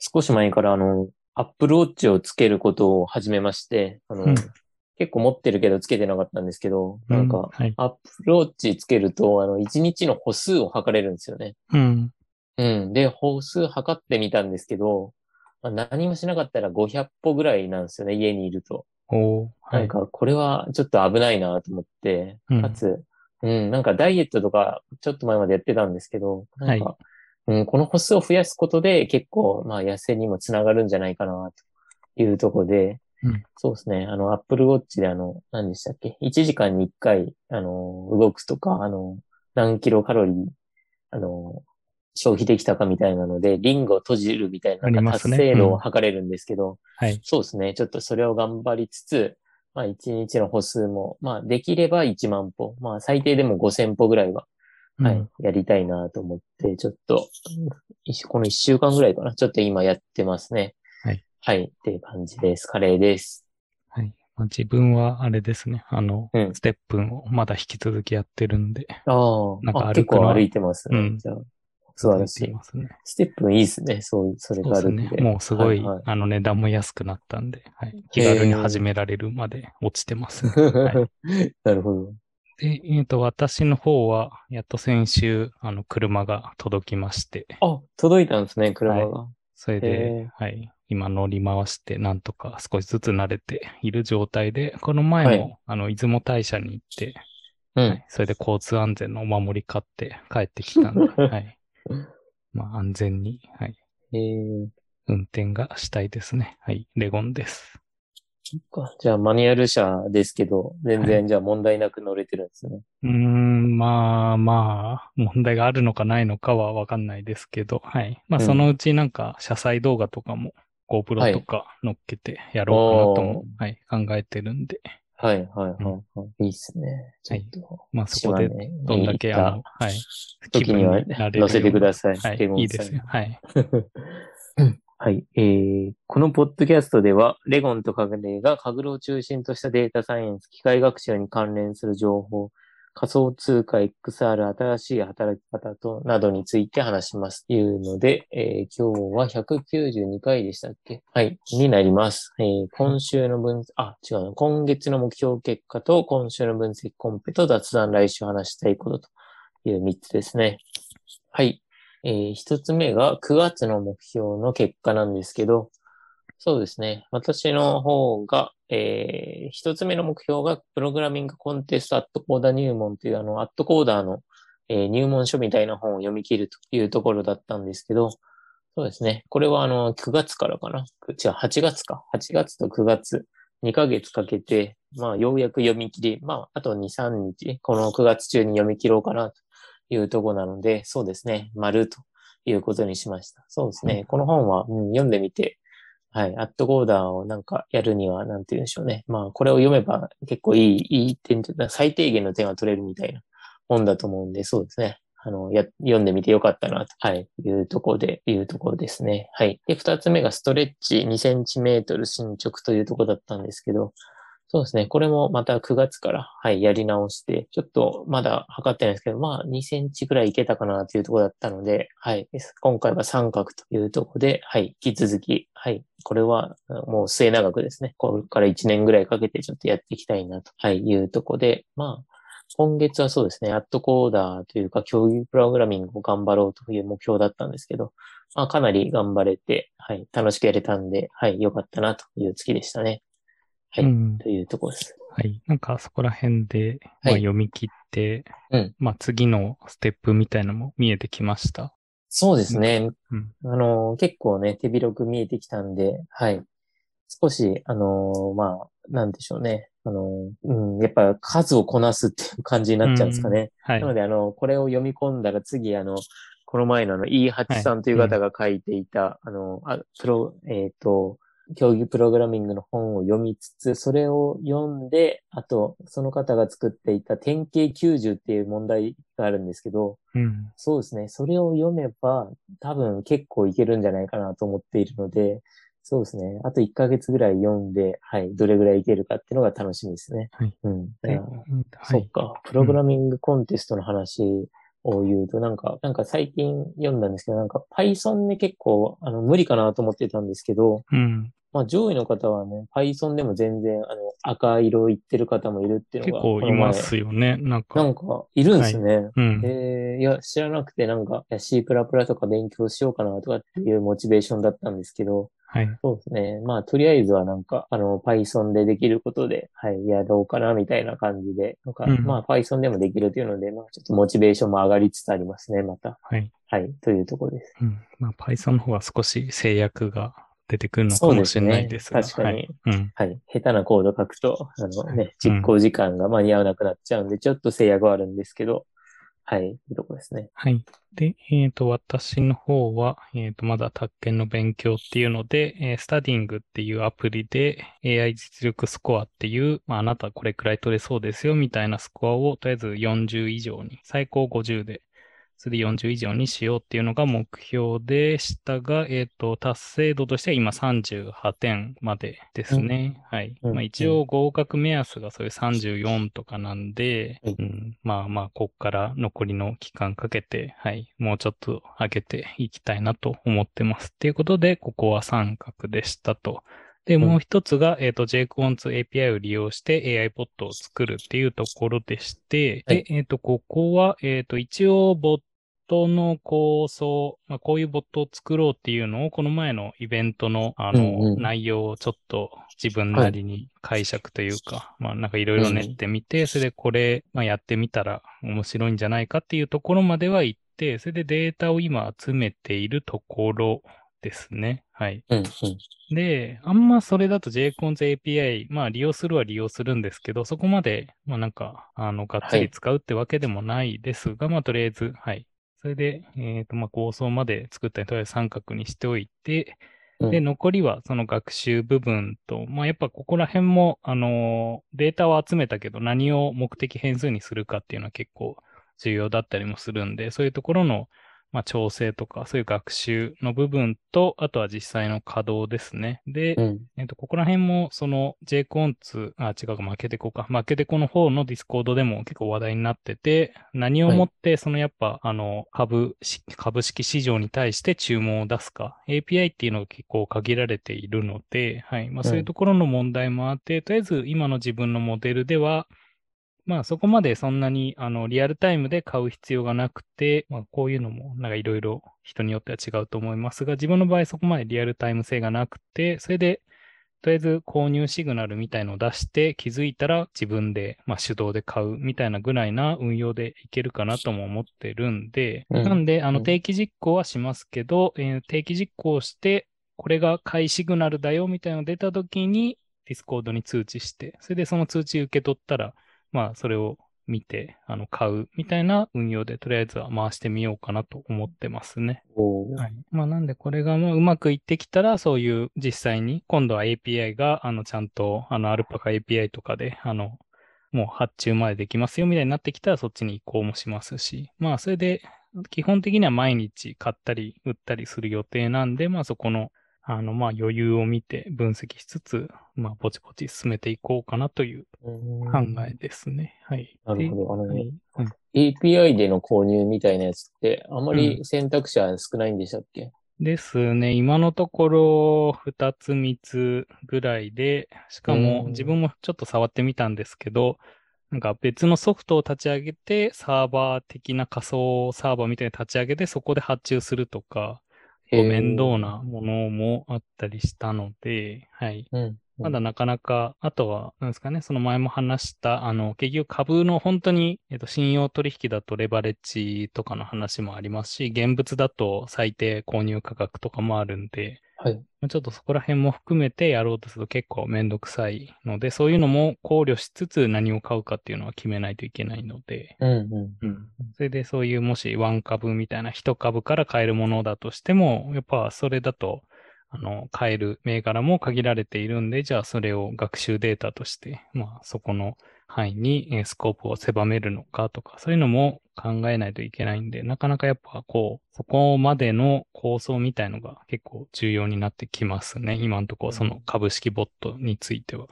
少し前からあの、Apple Watch をつけることを始めまして、あの、うん結構持ってるけどつけてなかったんですけど、なんうんか、はい。Apple Watch つけると、あの、1日の歩数を測れるんですよね。うん。うん。で、歩数測ってみたんですけど、まあ、何もしなかったら500歩ぐらいなんですよね、家にいると。おーはい。なんか、これはちょっと危ないなと思って、うんかつ、うん、なんかダイエットとか、ちょっと前までやってたんですけど、なんか、うん、この歩数を増やすことで結構、まあ、痩せにもつながるんじゃないかな、というところで、うんそうですね、あの、Apple Watch であの、何でしたっけ ?1 時間に1回、あの、動くとか、あの、何キロカロリー、あの、消費できたかみたいなので、リングを閉じるみたいな、達成度うんを測れるんですけど、はい。そうですね。ちょっとそれを頑張りつつ、まあ一日の歩数も、まあできれば1万歩、まあ最低でも5000歩ぐらいは、はいうん、やりたいなと思って、ちょっと、いこの1週間ぐらいかな。ちょっと今やってますね。はい。はい。っていう感じです。カレーです。はい。まあ、自分はあれですね。あの、うんステップンをまだ引き続きやってるんで。あなんかあ、あ結歩くのは構歩いてますね。うんじゃあ、素晴らしい。ますね。ステップいいですね。そう、それそうですねが歩く。で。もうすごい、はいはいあの値段も安くなったんで、はい。気軽に始められるまで落ちてます、ね。はいなるほど。で、えっ、と、私の方は、やっと先週、あの、車が届きまして、あ、届いたんですね、車が。それへで、はい。今乗り回して、なんとか少しずつ慣れている状態で、この前も、はいあの、出雲大社に行って、うん。はい。それで交通安全のお守り買って帰ってきたんで、はい。まあ、安全に、はい。えー、運転がしたいですね。はい。レゴンです。そっか。じゃあ、マニュアル車ですけど、全然、じゃあ問題なく乗れてるんですね。うーん、まあまあ、問題があるのかないのかはわかんないですけど、はい。まあ、うんそのうちなんか、車載動画とかもは GoPro いとか乗っけてやろうかなとも、おはい、考えてるんで、はい、はい、はいはい。いいっすね。ちょっと、まあそこでどんだけあの、はい、時には乗せてください。はい、いいですよ。はい。はい。えー、このポッドキャストでは、レゴンとカグレがカグルを中心としたデータサイエンス、機械学習に関連する情報、仮想通貨 XR、新しい働き方と、などについて話します。というので、えー今日は192回でしたっけ？はい。になります。えー今週の分、あ、違うな。今月の目標結果と、今週の分析コンペと雑談来週話したいことという3つですね。はい。えー一つ目が9月の目標の結果なんですけど、そうですね。私の方が、えー一つ目の目標が、プログラミングコンテストアットコーダー入門という、あの、アットコーダーの、えー入門書みたいな本を読み切るというところだったんですけど、そうですね。これはあの、9月からかな。違う、8月か。8月と9月、2ヶ月かけて、まあ、ようやく読み切り、まあ、あと2、3日、この9月中に読み切ろうかなというところなので、そうですね。丸ということにしました。そうですね。この本は、うん、読んでみて、はい、アットコーダーをなんかやるには、なんて言うんでしょうね。まあ、これを読めば結構いい、いい点最低限の点が取れるみたいな本だと思うんで、そうですね。あの、や、読んでみてよかったな、と、はい、いうところで、いうところですね。はい。で、二つ目がストレッチ2センチメートル進捗というところだったんですけど、そうですね。これもまた9月から、はい、やり直して、ちょっとまだ測ってないですけど、まあ2センチくらいいけたかなというところだったので、はい。今回は三角というところで、はい、引き続き、はい。これはもう末長くですね。これから1年ぐらいかけてちょっとやっていきたいなと、はい、いうところで、まあ、今月はそうですね、アットコーダーというか、競技プログラミングを頑張ろうという目標だったんですけど、まあ、かなり頑張れて、はい、楽しくやれたんで、はい、良かったなという月でしたね。はい、うんというところです。はい。なんかそこら辺で、まあ、はい読み切って、うんまあ次のステップみたいなのも見えてきました？そうですね。うん。あの、結構ね、手広く見えてきたんで、はい。少し、あの、まあ、なんでしょうね。あの、うん、やっぱ数をこなすっていう感じになっちゃうんですかね。はいな。ので、あの、これを読み込んだら次、あの、この前のあの、E8 さんという方が書いていた、あの、あプロ、えっ、と、競技プログラミングの本を読みつつ、それを読んで、あと、その方が作っていた典型90っていう問題があるんですけど、うん。そうですね。それを読めば、多分結構いけるんじゃないかなと思っているので、そうですね。あと1ヶ月ぐらい読んで、はい、どれぐらいいけるかっていうのが楽しみですね。はい。うん。そっか。プログラミングコンテストの話、を言うと、なんか、なんか最近読んだんですけど、なんか Python で結構、あの、無理かなと思ってたんですけど、うん。まあ上位の方はね、Python でも全然、あの、赤色いってる方もいるっていう結のが、構いますよね。なんなか。んか、いるんですね。うん。えー、いや、知らなくて、なんか、C++ とか勉強しようかなとかっていうモチベーションだったんですけど、はい。そうですね。まあ、とりあえずはなんか、あの、Python でできることで、はい、やろうかな、みたいな感じで、なんか、うんまあ、Python でもできるっていうので、まあ、ちょっとモチベーションも上がりつつありますね、また。はい。はい、というところです。うん。まあ、Python の方は少し制約が出てくるのかもしれないですが。確かにはい。うん。はい。下手なコード書くと、あのね、うん実行時間が間に合わなくなっちゃうんで、ちょっと制約はあるんですけど、はい、いうところですね。はい。で、えっ、と、私の方は、えっ、と、まだ宅建の勉強っていうので、えースタディングっていうアプリで AI 実力スコアっていう、まあ、あなたこれくらい取れそうですよみたいなスコアをとりあえず40以上に、最高50で、それで40以上にしようっていうのが目標でしたが、えっ、と、達成度としては今38点までですね。はい。うんまあ、一応合格目安がそういう34とかなんで、うんうん、まあまあ、こっから残りの期間かけて、はい、もうちょっと上げていきたいなと思ってます。っていうことで、ここは三角でしたと。で、んもう一つが、えっ、と、JQuants API を利用して AI ボットを作るっていうところでして、はいで、えっ、と、ここは、えっ、と、一応、ボットの構想、まあ、こういうボットを作ろうっていうのを、この前のイベントの、あの、内容をちょっと自分なりに解釈というか、まあ、なんかいろいろ練ってみて、それでこれ、まあ、やってみたら面白いんじゃないかっていうところまでは行って、それでデータを今集めているところですね。はい。うん、うん。で、あんまそれだと JCONS API、まあ利用するは利用するんですけど、そこまで、まあなんか、あの、がっつり使うってわけでもないですが、まあとりあえず、はい。それで、えっ、と、まあ構想まで作ったり、とりあえず三角にしておいて、うん。で、残りはその学習部分と、まあやっぱここら辺も、あのーデータを集めたけど何を目的変数にするかっていうのは結構重要だったりもするんで、そういうところの、まあ調整とか、そういう学習の部分と、あとは実際の稼働ですね。で、うん。えっと、ここら辺も、その J-Quants、あ、違うか、マケデコか。マケデコの方のディスコードでも結構話題になってて、何をもって、そのやっぱ、あの、株し、株式市場に対して注文を出すか。API っていうのが結構限られているので、はい。まあ、そういうところの問題もあって、とりあえず今の自分のモデルでは、まあそこまでそんなにあのリアルタイムで買う必要がなくて、まあこういうのもなんかいろいろ人によっては違うと思いますが、自分の場合そこまでリアルタイム性がなくて、それでとりあえず購入シグナルみたいのを出して気づいたら自分で、まあ、手動で買うみたいなぐらいな運用でいけるかなとも思ってるんで、うん。なんであうん。の定期実行はしますけど、えー定期実行してこれが買いシグナルだよみたいなのが出た時にディスコードに通知して、それでその通知受け取ったら、まあそれを見て、あの、買うみたいな運用で、とりあえずは回してみようかなと思ってますね。はい。まあ、なんで、これがまあうまくいってきたら、そういう実際に、今度は API が、あの、ちゃんと、あの、アルパカ API とかで、あの、もう発注までできますよみたいになってきたら、そっちに移行もしますし、まあ、それで、基本的には毎日買ったり売ったりする予定なんで、まあ、そこの、あの、まあ、余裕を見て分析しつつ、まあ、ぼちぼち進めていこうかなといううん考えですね。はい。なるほど。あの、ではいうん API での購入みたいなやつって、あまり選択肢は少ないんでしたっけ？ですね。今のところ、2つ3つぐらいで、しかもうん自分もちょっと触ってみたんですけど、なんか別のソフトを立ち上げて、サーバー的な仮想サーバーみたいに立ち上げて、そこで発注するとか、面倒なものもあったりしたので、はい。うん。うんまだなかなか、あとは、なんですかね、その前も話した、あの、結局株の本当に、えっと、信用取引だとレバレッジとかの話もありますし、現物だと最低購入価格とかもあるんで、はい。まあちょっとそこら辺も含めてやろうとすると結構めんどくさいので、そういうのも考慮しつつ何を買うかっていうのは決めないといけないので、うん、ううん。それでそういうもしワン株みたいな一株から買えるものだとしても、やっぱそれだと、あの、買える銘柄も限られているんで、じゃあそれを学習データとして、まあそこの範囲にえースコープを狭めるのかとか、そういうのも考えないといけないんで、なかなかやっぱこう、そこまでの構想みたいのが結構重要になってきますね。今のところその株式ボットについては。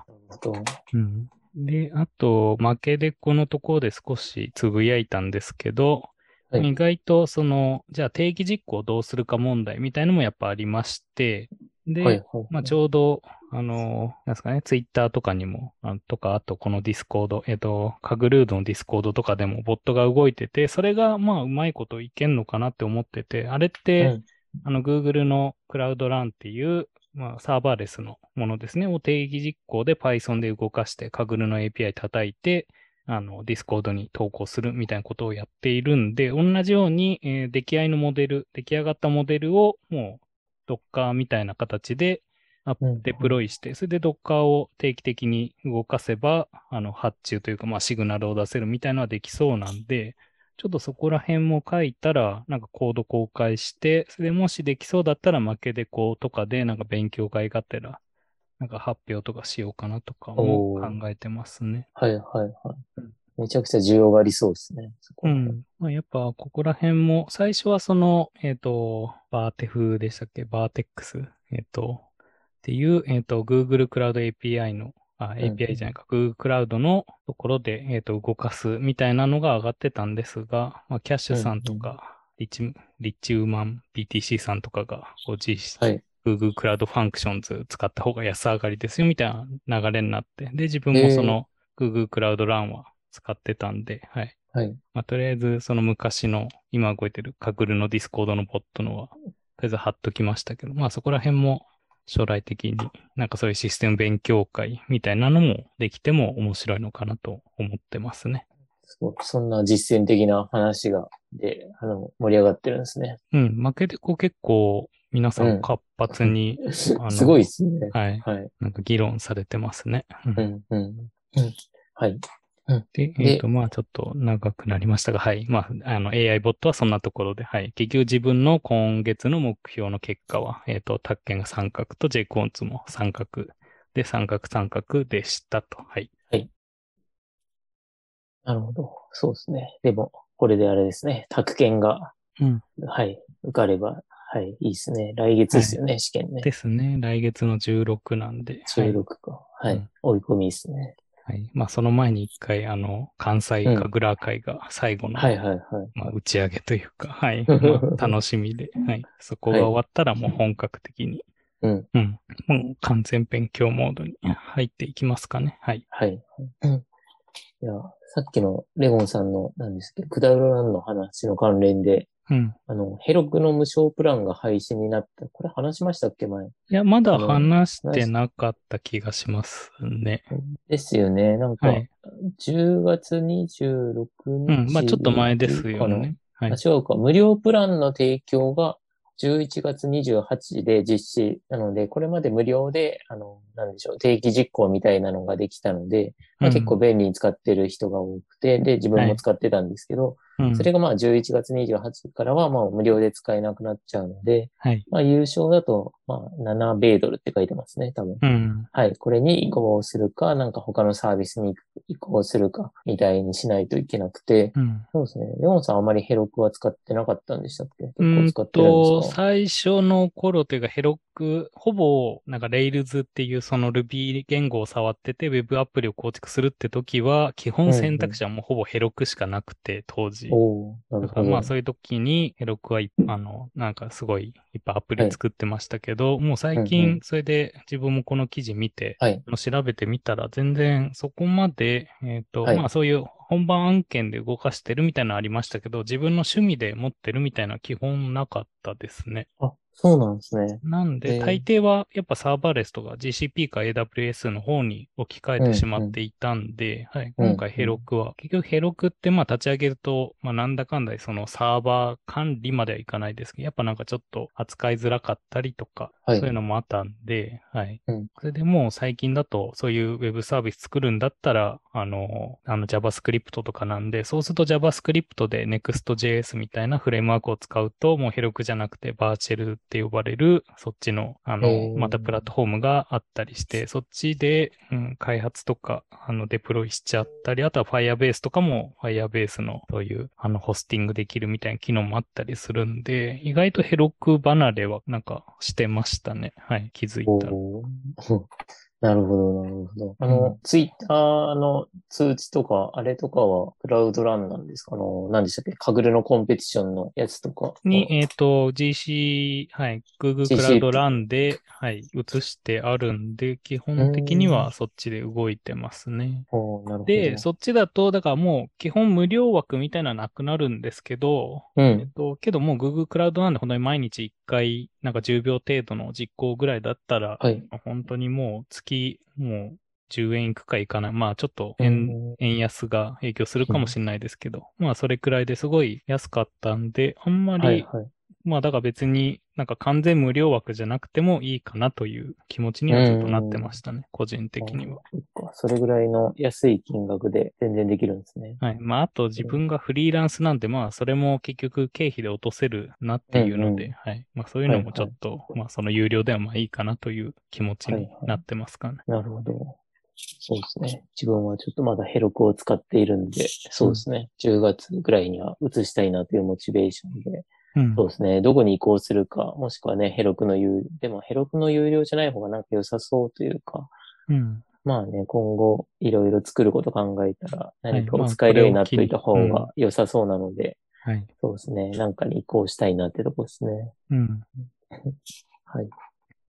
うん。で、あと、マケデコのところで少しつぶやいたんですけど、はい意外とその、じゃあ定期実行どうするか問題みたいのもやっぱありまして、で、はい、はい。まあ、ちょうど、あの、なんですかね、ツイッターとかにも、あとか、あとこのディスコード、えっと、 Kaggle のディスコードとかでもボットが動いてて、それがまあうまいこといけんのかなって思ってて、あれって、うん。あの Google の Cloud Run っていう、まあ、サーバーレスのものですね、を定期実行で Python で動かして、 Kaggle の API 叩いて、あの、ディスコードに投稿するみたいなことをやっているんで、同じように、えー出来合いのモデル、出来上がったモデルをもう Docker みたいな形でアデプロイして、それで Docker を定期的に動かせば、あの、発注というか、まあ、シグナルを出せるみたいなのはできそうなんで、ちょっとそこら辺も書いたら、なんかコード公開して、それでもしできそうだったらマケデコとかで、なんか勉強会がてら、なんか発表とかしようかなとかも考えてますね。はい、はい、はい。めちゃくちゃ需要がありそうですね。うん。まあ、やっぱ、ここら辺も、最初はその、えっ、と、バーテフでしたっけ？バーテックス？えっ、と、っていう、えっ、と、Google Cloud API の、あ、うんうん API じゃないか、Google クラウドのところで、えっ、と、動かすみたいなのが上がってたんですが、まあ、キャッシュさんとか、リッチ、リッチウーマン BTC さんとかが、こう、実施、はい。Google クラウドファンクションズ使った方が安上がりですよみたいな流れになって、で、自分もその Google クラウドランは使ってたんで、はい。はい。まあ、とりあえず、その昔の、今動いてる Kaggle の Discord のボットのは、とりあえず貼っときましたけど、まあそこら辺も将来的になんかそういうシステム勉強会みたいなのもできても面白いのかなと思ってますね。そうそんな実践的な話が、で、あの、盛り上がってるんですね。うん、負けでこう結構皆さうんん活発に、あの すごいですね。はい、はい。なんか議論されてますね。うんうん、うん。うん。はい。で、でえっ、と、まあちょっと長くなりましたが、はい。まあ、あの AI ボットはそんなところで、はい。結局自分の今月の目標の結果は、えっ、と、宅建が三角と J コンツも三角で、三角三角でしたと。はい。なるほど。そうですね。でも、これであれですね。宅建が、うん。はい、受かれば、はい、いいですね。来月ですよね、試験ね。ですね。来月の16なんで。はい16か。はい、うん追い込みですね。はい。まあ、その前に一回、あの、関西かグラー会が最後の、はい、はい、はい。まあ、打ち上げというか、はい。まあ楽しみで、はい。そこが終わったらもう本格的に、うん。うん。もう完全勉強モードに入っていきますかね。はい。はい。うんいや、さっきのレゴンさんの、なんですけど、クダウロランの話の関連で、うん。あの、ヘロクの無償プランが廃止になった。これ話しましたっけ、前？いや、まだ話してなかった気がしますね。ですよね。なんか、はい。10月26日。うん。まあ、ちょっと前ですよね。はいうか。無料プランの提供が11月28日で実施なので、これまで無料で、あの、なんでしょう、定期実行みたいなのができたので、まあ、うん結構便利に使ってる人が多くて、で、自分も使ってたんですけど、うんそれがまあ11月28日からはまあ無料で使えなくなっちゃうので、はい。まあ優勝だと、まあ7米ドルって書いてますね、多分。うん。はい。これに移行するか、なんか他のサービスに移行するか、みたいにしないといけなくて、うん。そうですね。レオンさんあまりヘロクは使ってなかったんでしたっけ結構使ってるんと、ですか？最初の頃というか、ヘロク、ほぼ、なんか Rails っていうその Ruby 言語を触ってて、Web アプリを構築するって時は、基本選択肢はもうほぼヘロクしかなくて、当時。だからまあそういう時にヘロクはい、あの、なんかすごいいっぱいアプリ作ってましたけど、もう最うんう近それで自分もこの記事見て、はい。調べてみたら全然そこまで、えっ、と、はいまあそういう本番案件で動かしてるみたいなのありましたけど、自分の趣味で持ってるみたいな基本なかったですね。あ、そうなんですね。なんで、えー大抵はやっぱサーバーレスとか GCP か AWS の方に置き換えてしまっていたんで、はい、うん今回ヘロクは、結局ヘロクってまあ立ち上げると、まあなんだかんだでそのサーバー管理まではいかないですけど、やっぱなんかちょっと扱いづらかったりとか、はい。そういうのもあったんで、はい。うん。それでもう最近だとそういうウェブサービス作るんだったら、あの、あの JavaScript とかなんで、そうすると JavaScript で Next.js みたいなフレームワークを使うと、もうヘロクじゃなくてバーチェルって呼ばれる、そっちの、あの、またプラットフォームがあったりして、そっちで、うん、開発とか、あの、デプロイしちゃったり、あとは Firebase とかも Firebase のそういう、あの、ホスティングできるみたいな機能もあったりするんで、意外とヘロク離れはなんかしてましたね。はい、気づいたら。なるほど、なるほど。あの、うんツイッターの通知とか、あれとかはクラウドランなんですか？あの、何でしたっけ？カグルのコンペティションのやつとか。に、えっ、と、GC、はい、Google クラウドランで、はい、移してあるんで、基本的にはそっちで動いてますね。おーなるほど。で、そっちだと、だからもう基本無料枠みたいなのはなくなるんですけど、うえっん。と、けどもう Google クラウドなんで本当に毎日1回、なんか10秒程度の実行ぐらいだったら、はい。本当にもう月、もう10円いくかいかない。まあちょっとう円安が影響するかもしれないですけど、まあそれくらいですごい安かったんで、あんまり、はい、はい。まあだから別になんか完全無料枠じゃなくてもいいかなという気持ちにはずっとなってましたね、個人的には。それぐらいの安い金額で全然できるんですね。はい。まあ、あと自分がフリーランスなんで、まあ、それも結局経費で落とせるなっていうので、うんうはい。まあ、そういうのもちょっと、まあ、その有料ではまあいいかなという気持ちになってますかね。なるほど。そうですね。自分はちょっとまだヘロクを使っているんで、そうですね。10月ぐらいには移したいなというモチベーションで、うん。そうですね。どこに移行するか、もしくはね、ヘロクの有、でもヘロクの有料じゃない方がなんか良さそうというか、うん。まあね、今後いろいろ作ること考えたら、何かまあを使えるようになっておいた方が良さそうなので、はい。そうですね。なんかに移行したいなってとこですね。うん。はい。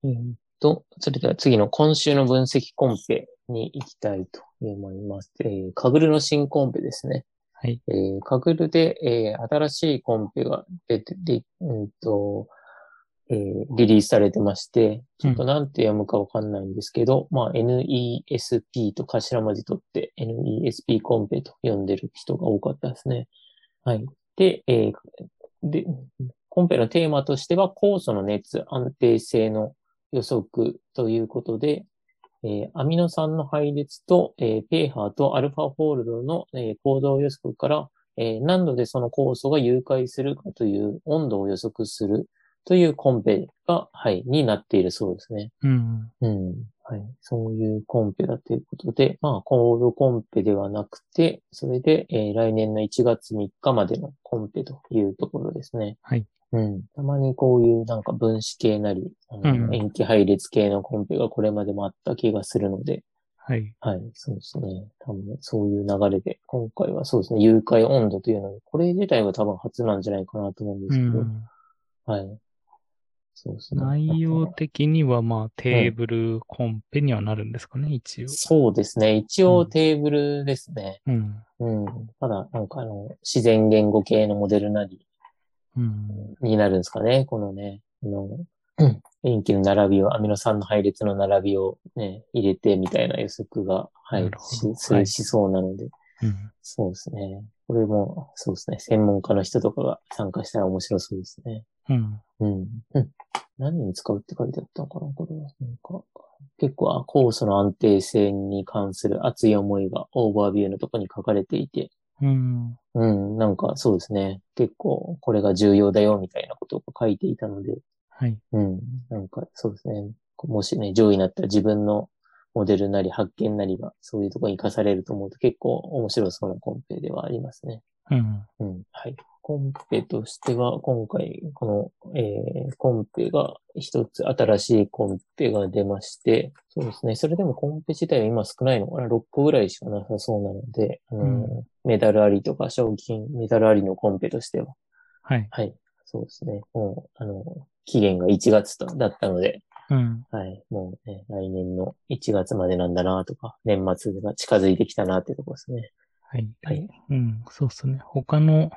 えーっと、それでは次の今週の分析コンペに行きたいと思います。えー、カグルの新コンペですね。はい。えー、カグルで、えー新しいコンペが出て、で、うんと、えーリリースされてまして、ちょっとなんて読むかわかんないんですけど、まあ NESP と頭文字取って NESP コンペと呼んでる人が多かったですね。はい。で、えーで、コンペのテーマとしては、酵素の熱安定性の予測ということで、えーアミノ酸の配列と、えーペーハーとアルファフォールドの、えー行動予測から、えー何度でその酵素が融解するかという温度を予測するというコンペが、はい、になっているそうですね。うん。うん。はい。そういうコンペだということで、まあ、コードコンペではなくて、それで、えー来年の1月3日までのコンペというところですね。はい。うん。たまにこういうなんか分子系なり、あのうん塩基配列系のコンペがこれまでもあった気がするので、はい。はい、そうですね。多分そういう流れで、今回はそうですね、誘拐温度というのに、これ自体は多分初なんじゃないかなと思うんでうすけど、ん。はい。そうですね。内容的には、まあ、テーブルコンペにはなるんですかね、一応。そうですね。一応テーブルですね。うん。うん。ただ、なんかあの、自然言語系のモデルなりうん。になるんですかね。このね、あの、うん塩基の並びを、アミノ酸の配列の並びをね、入れてみたいな予測が、はないすはいるしそうなので、うん。そうですね。これも、そうですね。専門家の人とかが参加したら面白そうですね。うん。うん。うん。何に使うって書いてあったのかなこれは。なんか、結構、あ酵素の安定性に関する熱い思いがオーバービューのとこに書かれていて、うん。うん、なんかそうですね。結構、これが重要だよみたいなことを書いていたので、はい。うん、なんかそうですね。もしね、上位になったら自分のモデルなり発見なりがそういうところに活かされると思うと結構面白そうなコンペではありますね。うん。うん。はい。コンペとしては、今回、この、えー、コンペが一つ新しいコンペが出まして、そうですね。それでもコンペ自体は今少ないのかな ?6 個ぐらいしかなさそうなので、うんメダルありとか賞金、メダルありのコンペとしては、はい。はい。そうですね。もう、あの、期限が1月とだったので、うん。はい。もうね、来年の1月までなんだなとか、年末が近づいてきたなってとこですね。はい。はい。うん。そうっすね。他の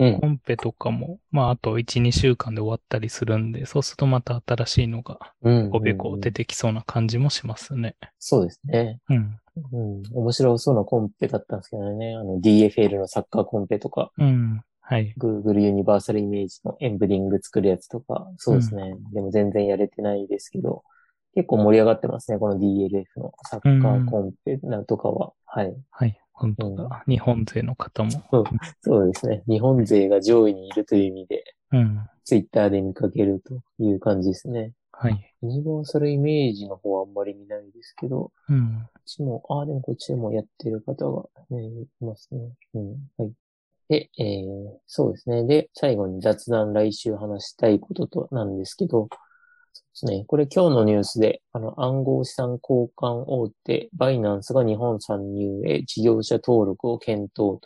うんコ。ンペとかも、まあ、あと1、2週間で終わったりするんで、そうするとまた新しいのが、うん。こべこうん出てきそうな感じもしますね。そうですね。うん。うん。面白そうなコンペだったんですけどね。あの DFL のサッカーコンペとか、うん。はい。Google ユニバーサルイメージのエンブリング作るやつとか、そうですね。でも全然やれてないですけど、結構盛り上がってますね。この DLF のサッカーコンペなんとかは。はい。はい。本当だ。日本勢の方も。そうですね。日本勢が上位にいるという意味で、うん。Twitter で見かけるという感じですね。はい。ユニバーサルイメージの方はあんまり見ないですけど、うん。こっちも、ああ、でもこっちでもやってる方が、ね、いますね。うん。はい。で、えー、そうですね。で、最後に雑談来週話したいこととなんですけど、そうですね。これ今日のニュースで、あの、暗号資産交換大手、バイナンスが日本参入へ事業者登録を検討と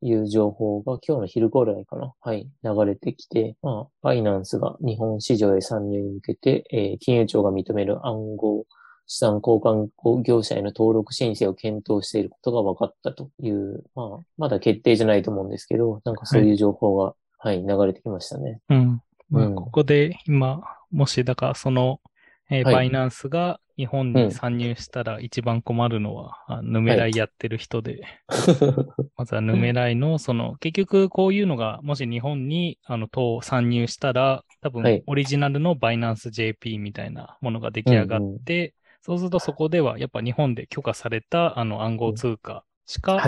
いう情報が今日の昼頃らいかな。はい。流れてきて、まあ、バイナンスが日本市場へ参入に向けて、えー、金融庁が認める暗号資産交換業者への登録申請を検討していることが分かったという、まあ、まだ決定じゃないと思うんですけど、なんかそういう情報が、はい、はい、流れてきましたね。うん。まあ、ここで今、もし、だからその、えーはい、バイナンスが日本に参入したら一番困るのは、うん、ヌメライやってる人で、はい、まずはヌメライの、その、結局こういうのが、もし日本に、あの、と参入したら、多分、オリジナルのバイナンス JP みたいなものが出来上がって、うんうん、そうするとそこでは、やっぱ日本で許可された、あの、暗号通貨しか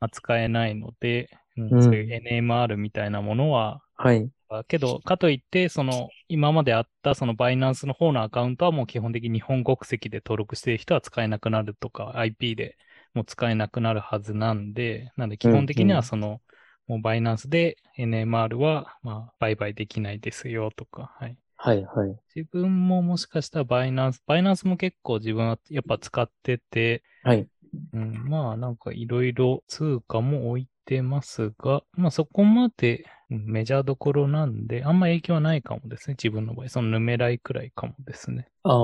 扱えないので、うん、そういう NMR みたいなものは、はい。けど、かといって、その、今まであったそのバイナンスの方のアカウントはもう基本的に日本国籍で登録している人は使えなくなるとか、IP でもう使えなくなるはずなんで、なんで基本的にはその、うんうん、もうバイナンスで NMR は、まあ、売買できないですよとか、はい。はいはい。自分ももしかしたらバイナンス、バイナンスも結構自分はやっぱ使ってて、はい。うん、まあなんかいろいろ通貨も置いてますが、まあそこまでメジャーどころなんで、あんま影響はないかもですね。自分の場合。そのヌメライくらいかもですね。あ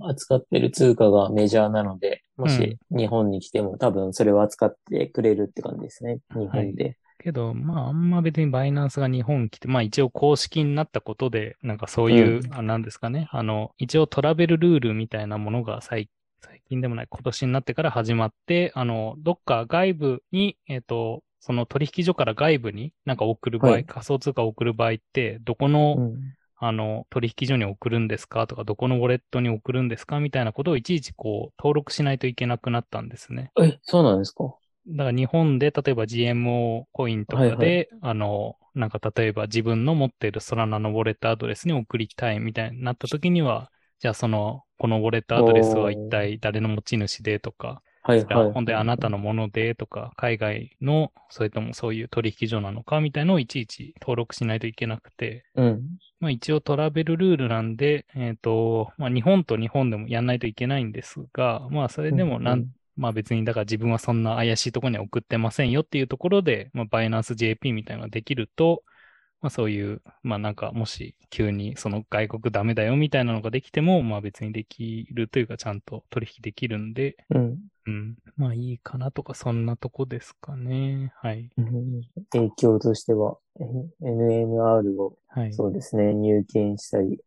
あ、扱ってる通貨がメジャーなので、もし日本に来ても多分それを扱ってくれるって感じですね。日本で。はいけど、まあ、あんま別にバイナンスが日本来て、まあ一応公式になったことで、なんかそういう、うなんですかね、あの、一応トラベルルールみたいなものが最最近でもない、今年になってから始まって、あの、どっか外部に、えっ、ー、と、その取引所から外部になんか送る場合、はい、仮想通貨を送る場合って、どこの、うん、あの、取引所に送るんですかとか、どこのウォレットに送るんですかみたいなことをいちいちこう、登録しないといけなくなったんですね。え、そうなんですか？だから日本で例えば GMO コインとかで、はいはい、あの、なんか例えば自分の持っているソラナのウォレットアドレスに送りたいみたいになった時には、じゃあその、このウォレットアドレスは一体誰の持ち主でとか、はいはい。本当にあなたのものでとか、海外の、それともそういう取引所なのかみたいのをいちいち登録しないといけなくて、うん。まあ一応トラベルルールなんで、えっ、ー、と、まあ日本と日本でもやんないといけないんですが、まあそれでもなん、うん、まあ別にだから自分はそんな怪しいところに送ってませんよっていうところで、まあバイナンス JP みたいなのができると、まあそういう、まあなんかもし急にその外国ダメだよみたいなのができても、まあ別にできるというかちゃんと取引できるんで、うん。うん。まあいいかなとかそんなとこですかね。はい。うん、影響としては、NMR を、はい、そうですね、入金したり、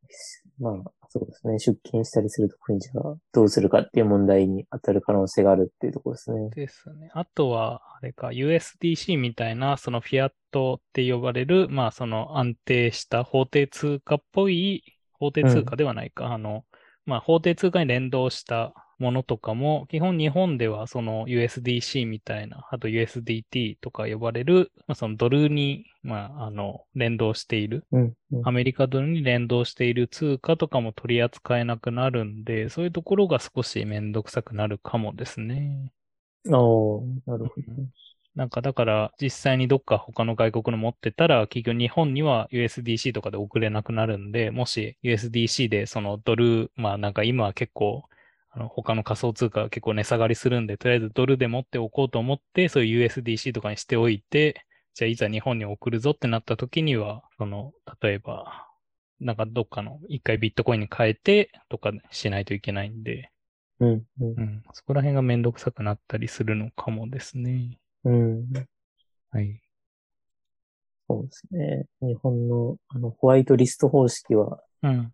まあそうですね。出勤したりするとこにじゃあどうするかっていう問題に当たる可能性があるっていうところですね。ですね。あとは、あれか、USDC みたいな、そのフィアットって呼ばれる、まあその安定した法定通貨っぽい、法定通貨ではないか、うん、あの、まあ法定通貨に連動したものとかも、基本日本ではその USDC みたいな、あと USDT とか呼ばれる、まあ、そのドルに、まあ、あの、連動している、うんうん、アメリカドルに連動している通貨とかも取り扱えなくなるんで、そういうところが少しめんどくさくなるかもですね。ああ、なるほど。なんかだから実際にどっか他の外国の持ってたら企業日本には USDC とかで送れなくなるんで、もし USDC でそのドル、まあなんか今は結構あの、他の仮想通貨が結構値下がりするんで、とりあえずドルで持っておこうと思って、そういう USDC とかにしておいて、じゃあいざ日本に送るぞってなった時には、その、例えば、なんかどっかの一回ビットコインに変えてとかしないといけないんで、うん、うん、うん。そこら辺がめんどくさくなったりするのかもですね。うん。はい。そうですね。日本のあのホワイトリスト方式は、うん。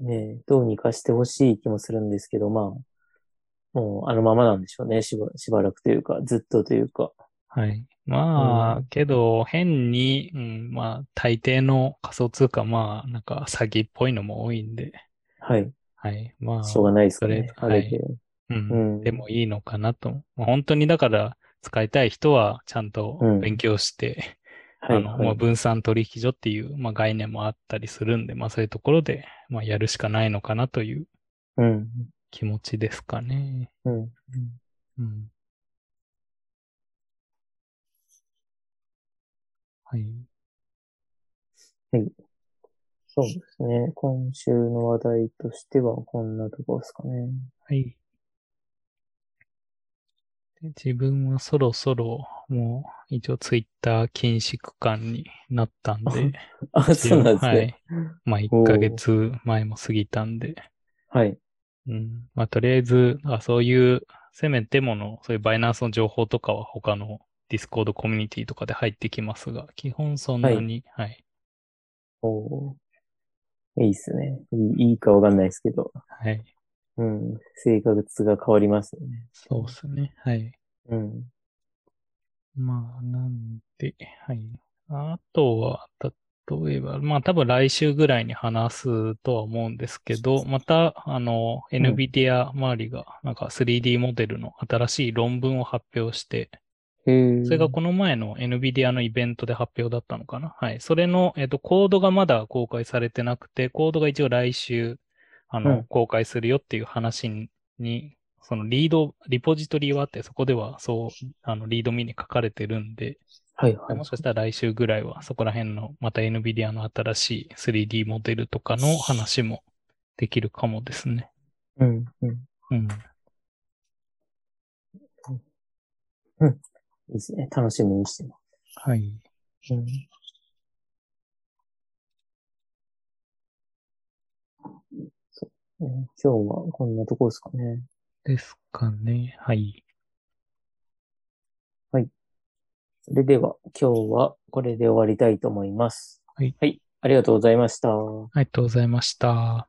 ね、どうにかしてほしい気もするんですけど、まあ、もうあのままなんでしょうね。しばしばらくというか、ずっとというか。はい。まあ、うん、けど、変に、うん、まあ、大抵の仮想通貨、まあ、なんか詐欺っぽいのも多いんで。はい。はい。まあ、しょうがないですね。はい。うん、うん。でもいいのかなと。まあ、本当にだから、使いたい人は、ちゃんと勉強して、あの、まあ、分散取引所っていう、まあ、概念もあったりするんで、まあ、そういうところで、まあ、やるしかないのかなという気持ちですかね。うん。うん。はい。はい。そうですね。今週の話題としてはこんなところですかね。はい。で自分はそろそろもう一応ツイッター禁止期間になったんで、あ、そうなんですはね。い。まあ1ヶ月前も過ぎたんで、はい。うん。まあとりあえず、あそういう、せめてもの、そういうバイナンスの情報とかは他の Discord コミュニティとかで入ってきますが、基本そんなに、はい。おーいいっすね。いいいいかわかんないですけど。はい。うん。生活が変わりますよね。そうですね。はい。うん。まあ、なんで、はい。あとは、例えば、まあ多分来週ぐらいに話すとは思うんですけど、また、あの、ん NVIDIA 周りが、なんか 3D モデルの新しい論文を発表して、へえ。それがこの前の NVIDIA のイベントで発表だったのかなはい。それの、えっと、コードがまだ公開されてなくて、コードが一応来週、あの、うん公開するよっていう話に、にそのリード、リポジトリはあって、そこではそう、あの、リードミに書かれてるんで、はいはい。もしかしたら来週ぐらいはそこら辺のまた NVIDIA の新しい 3D モデルとかの話もできるかもですね。うん、うん。うん。いいですね。楽しみにしてまはい。す。うん。そう、ね。今日はこんなところですかね。ですかね。はい。それでは今日はこれで終わりたいと思います。はい。はい。ありがとうございました。ありがとうございました。